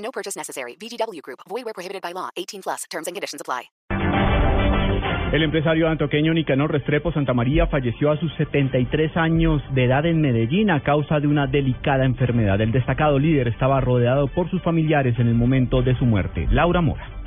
No purchase necessary. VGW Group. Void where prohibited by law. 18 plus. Terms and conditions apply. El empresario antoqueño Nicanor Restrepo Santa María falleció a sus 73 años de edad en Medellín a causa de una delicada enfermedad. El destacado líder estaba rodeado por sus familiares en el momento de su muerte. Laura Mora.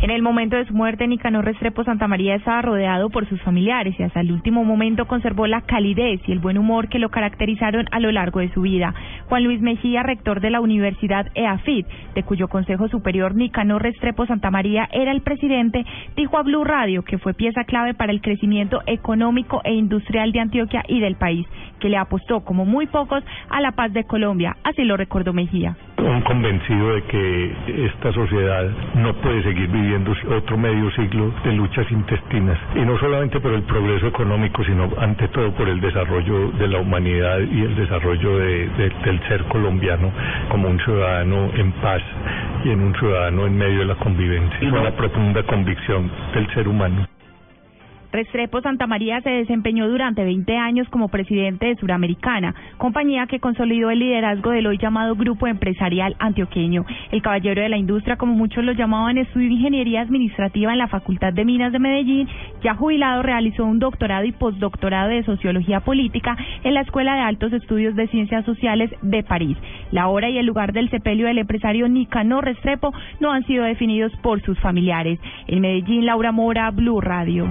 En el momento de su muerte, Nicanor Restrepo Santa María estaba rodeado por sus familiares y hasta el último momento conservó la calidez y el buen humor que lo caracterizaron a lo largo de su vida. Juan Luis Mejía, rector de la Universidad EAFIT, de cuyo Consejo Superior Nicanor Restrepo Santa María era el presidente, dijo a Blue Radio que fue pieza clave para el crecimiento económico e industrial de Antioquia y del país, que le apostó como muy pocos a la paz de Colombia. Así lo recordó Mejía. Un convencido de que esta sociedad no puede seguir viviendo otro medio siglo de luchas intestinas. Y no solamente por el progreso económico, sino ante todo por el desarrollo de la humanidad y el desarrollo de, del ser colombiano como un ciudadano en paz y en un ciudadano en medio de la convivencia. Es una profunda convicción del ser humano. Restrepo Santa María se desempeñó durante 20 años como presidente de Suramericana, compañía que consolidó el liderazgo del hoy llamado Grupo Empresarial Antioqueño. El caballero de la industria, como muchos lo llamaban, estudió ingeniería administrativa en la Facultad de Minas de Medellín. Ya jubilado, realizó un doctorado y postdoctorado de Sociología Política en la Escuela de Altos Estudios de Ciencias Sociales de París. La hora y el lugar del sepelio del empresario Nicanor Restrepo no han sido definidos por sus familiares. En Medellín, Laura Mora, Blue Radio.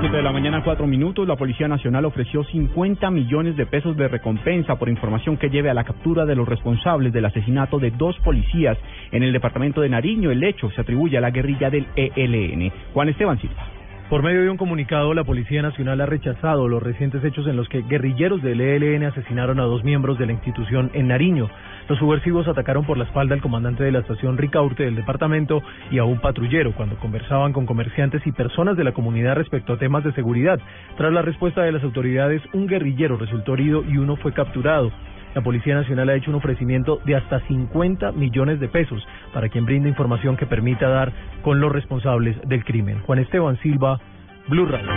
7 de la mañana, 4 minutos, la Policía Nacional ofreció 50 millones de pesos de recompensa por información que lleve a la captura de los responsables del asesinato de dos policías en el departamento de Nariño. El hecho se atribuye a la guerrilla del ELN. Juan Esteban Silva. Por medio de un comunicado, la Policía Nacional ha rechazado los recientes hechos en los que guerrilleros del ELN asesinaron a dos miembros de la institución en Nariño. Los subversivos atacaron por la espalda al comandante de la estación Ricaurte del departamento y a un patrullero cuando conversaban con comerciantes y personas de la comunidad respecto a temas de seguridad. Tras la respuesta de las autoridades, un guerrillero resultó herido y uno fue capturado. La Policía Nacional ha hecho un ofrecimiento de hasta 50 millones de pesos para quien brinde información que permita dar con los responsables del crimen. Juan Esteban Silva, Blue Radio.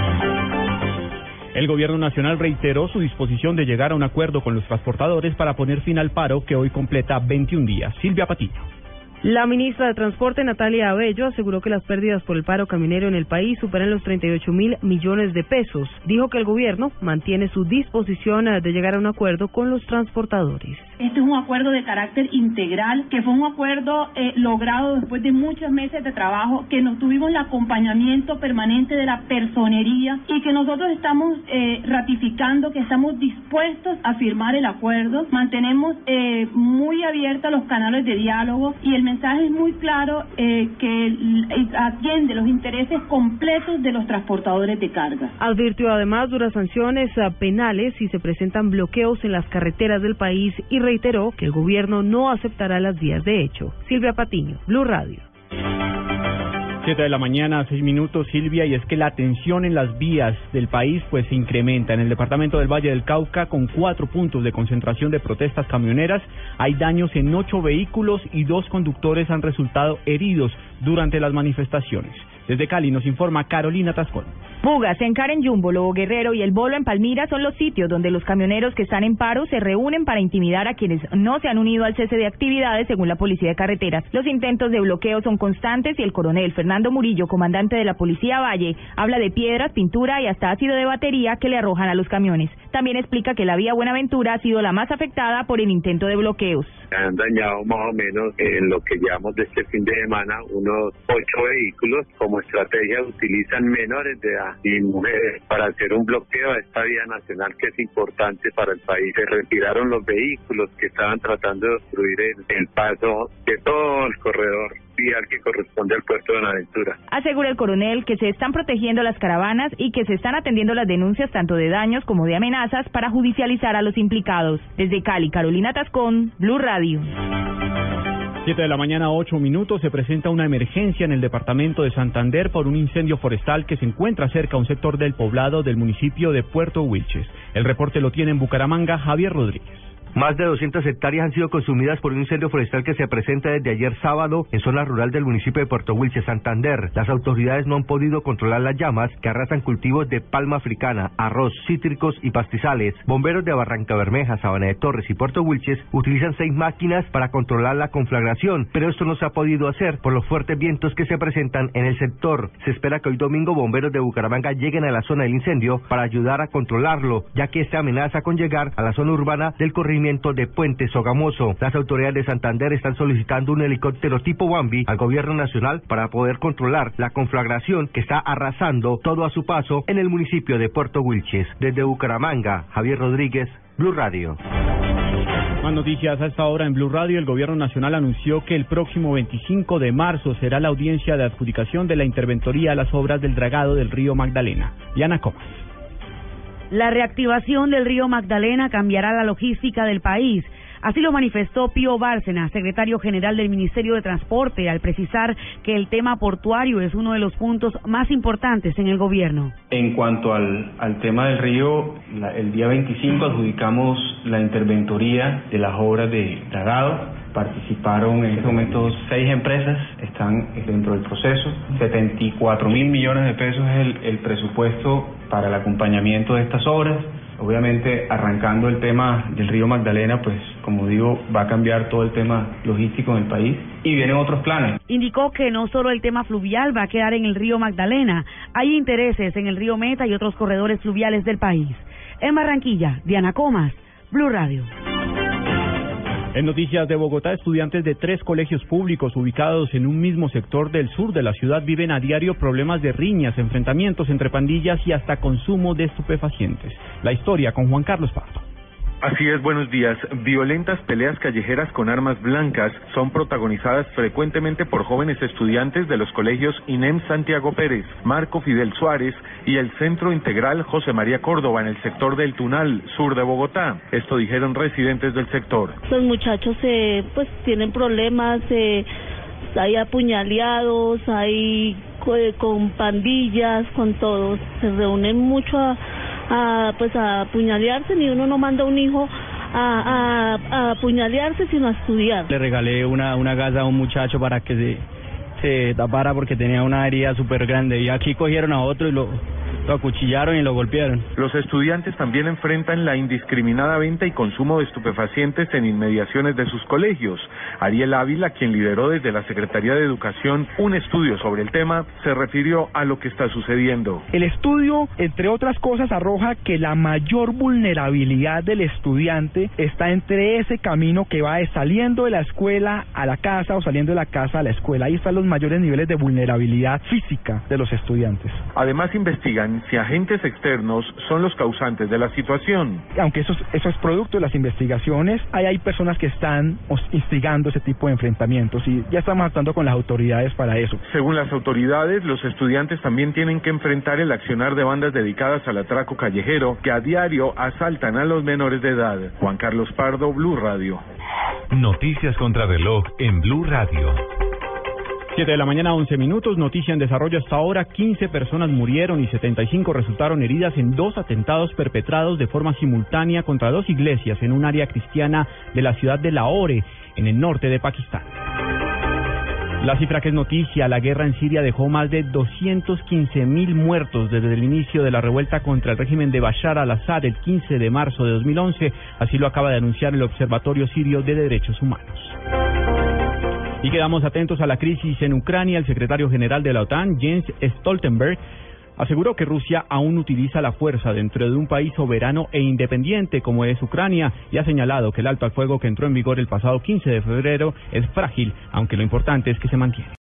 El gobierno nacional reiteró su disposición de llegar a un acuerdo con los transportadores para poner fin al paro que hoy completa 21 días. Silvia Patiño. La ministra de Transporte, Natalia Abello, aseguró que las pérdidas por el paro caminero en el país superan los 38 mil millones de pesos. Dijo que el gobierno mantiene su disposición de llegar a un acuerdo con los transportadores. Este es un acuerdo de carácter integral, que fue un acuerdo eh, logrado después de muchos meses de trabajo, que nos tuvimos el acompañamiento permanente de la personería y que nosotros estamos eh, ratificando que estamos dispuestos a firmar el acuerdo. Mantenemos eh, muy abiertos los canales de diálogo y el mensaje es muy claro eh, que atiende los intereses completos de los transportadores de carga. Advirtió además duras sanciones ah, penales si se presentan bloqueos en las carreteras del país y reiteró que el gobierno no aceptará las vías de hecho. Silvia Patiño, Blue Radio. 7 de la mañana, 6 minutos, Silvia, y es que la tensión en las vías del país pues se incrementa. En el departamento del Valle del Cauca, con cuatro puntos de concentración de protestas camioneras, hay daños en ocho vehículos y dos conductores han resultado heridos durante las manifestaciones. Desde Cali nos informa Carolina Tascón. Bugas en Karen Jumbo, Lobo Guerrero y El Bolo en Palmira son los sitios donde los camioneros que están en paro se reúnen para intimidar a quienes no se han unido al cese de actividades según la Policía de Carreteras. Los intentos de bloqueo son constantes y el coronel Fernando Murillo, comandante de la Policía Valle, habla de piedras, pintura y hasta ácido de batería que le arrojan a los camiones. También explica que la vía Buenaventura ha sido la más afectada por el intento de bloqueos. Han dañado más o menos en lo que llevamos de este fin de semana unos ocho vehículos. Como estrategia utilizan menores de edad y mujeres para hacer un bloqueo a esta vía nacional que es importante para el país. Se retiraron los vehículos que estaban tratando de obstruir el, paso de todo el corredor vial que corresponde al puerto de Buenaventura. Asegura el coronel que se están protegiendo las caravanas y que se están atendiendo las denuncias tanto de daños como de amenazas para judicializar a los implicados. Desde Cali, Carolina Tascón, Blue Radio. Siete de la mañana, ocho minutos, se presenta una emergencia en el departamento de Santander por un incendio forestal que se encuentra cerca a un sector del poblado del municipio de Puerto Wilches. El reporte lo tiene en Bucaramanga Javier Rodríguez. Más de 200 hectáreas han sido consumidas por un incendio forestal que se presenta desde ayer sábado en zona rural del municipio de Puerto Wilches, Santander. Las autoridades no han podido controlar las llamas que arrasan cultivos de palma africana, arroz, cítricos y pastizales. Bomberos de Barranca Bermeja, Sabana de Torres y Puerto Wilches utilizan seis máquinas para controlar la conflagración, pero esto no se ha podido hacer por los fuertes vientos que se presentan en el sector. Se espera que hoy domingo bomberos de Bucaramanga lleguen a la zona del incendio para ayudar a controlarlo, ya que esta amenaza con llegar a la zona urbana del corrimiento de Puente Sogamoso. Las autoridades de Santander están solicitando un helicóptero tipo Wambi al gobierno nacional para poder controlar la conflagración que está arrasando todo a su paso en el municipio de Puerto Wilches. Desde Bucaramanga, Javier Rodríguez, Blue Radio. Más noticias a esta hora en Blue Radio. El gobierno nacional anunció que el próximo 25 de marzo será la audiencia de adjudicación de la interventoría a las obras del dragado del río Magdalena. Diana Comas. La reactivación del río Magdalena cambiará la logística del país. Así lo manifestó Pío Bárcena, secretario general del Ministerio de Transporte, al precisar que el tema portuario es uno de los puntos más importantes en el gobierno. En cuanto al, al tema del río, el día 25 adjudicamos la interventoría de las obras de dragado participaron en este momento seis empresas, están dentro del proceso. 74 mil millones de pesos es el, el presupuesto para el acompañamiento de estas obras. Obviamente, arrancando el tema del río Magdalena, pues como digo, va a cambiar todo el tema logístico en el país y vienen otros planes. Indicó que no solo el tema fluvial va a quedar en el río Magdalena, hay intereses en el río Meta y otros corredores fluviales del país. En Barranquilla, Diana Comas, Blue Radio. En noticias de Bogotá, estudiantes de tres colegios públicos ubicados en un mismo sector del sur de la ciudad viven a diario problemas de riñas, enfrentamientos entre pandillas y hasta consumo de estupefacientes. La historia con Juan Carlos Pardo. Así es, buenos días. Violentas peleas callejeras con armas blancas son protagonizadas frecuentemente por jóvenes estudiantes de los colegios INEM Santiago Pérez, Marco Fidel Suárez y el Centro Integral José María Córdoba en el sector del Tunal, sur de Bogotá. Esto dijeron residentes del sector. Los muchachos eh, pues tienen problemas, eh, hay apuñaleados, hay con pandillas, con todos. Se reúnen mucho a a pues a apuñalearse, ni uno no manda a un hijo a, a, apuñalearse, sino a estudiar. Le regalé una, una gasa a un muchacho para que se, se tapara porque tenía una herida súper grande y aquí cogieron a otro y lo lo acuchillaron y lo golpearon. Los estudiantes también enfrentan la indiscriminada venta y consumo de estupefacientes en inmediaciones de sus colegios. Ariel Ávila, quien lideró desde la Secretaría de Educación un estudio sobre el tema, se refirió a lo que está sucediendo. El estudio, entre otras cosas, arroja que la mayor vulnerabilidad del estudiante está entre ese camino que va saliendo de la escuela a la casa o saliendo de la casa a la escuela. Ahí están los mayores niveles de vulnerabilidad física de los estudiantes. Además, investigan si agentes externos son los causantes de la situación. Aunque eso, eso es producto de las investigaciones, hay, hay personas que están instigando ese tipo de enfrentamientos y ya estamos actuando con las autoridades para eso. Según las autoridades, los estudiantes también tienen que enfrentar el accionar de bandas dedicadas al atraco callejero que a diario asaltan a los menores de edad. Juan Carlos Pardo, Blue Radio. Noticias contra reloj en Blue Radio. 7 de la mañana, 11 minutos. Noticia en desarrollo hasta ahora. 15 personas murieron y 75 resultaron heridas en dos atentados perpetrados de forma simultánea contra dos iglesias en un área cristiana de la ciudad de Lahore, en el norte de Pakistán. La cifra que es noticia, la guerra en Siria dejó más de 215 mil muertos desde el inicio de la revuelta contra el régimen de Bashar al-Assad el 15 de marzo de 2011. Así lo acaba de anunciar el Observatorio Sirio de Derechos Humanos. Y quedamos atentos a la crisis en Ucrania. El secretario general de la OTAN, Jens Stoltenberg, aseguró que Rusia aún utiliza la fuerza dentro de un país soberano e independiente como es Ucrania y ha señalado que el alto al fuego que entró en vigor el pasado 15 de febrero es frágil, aunque lo importante es que se mantiene.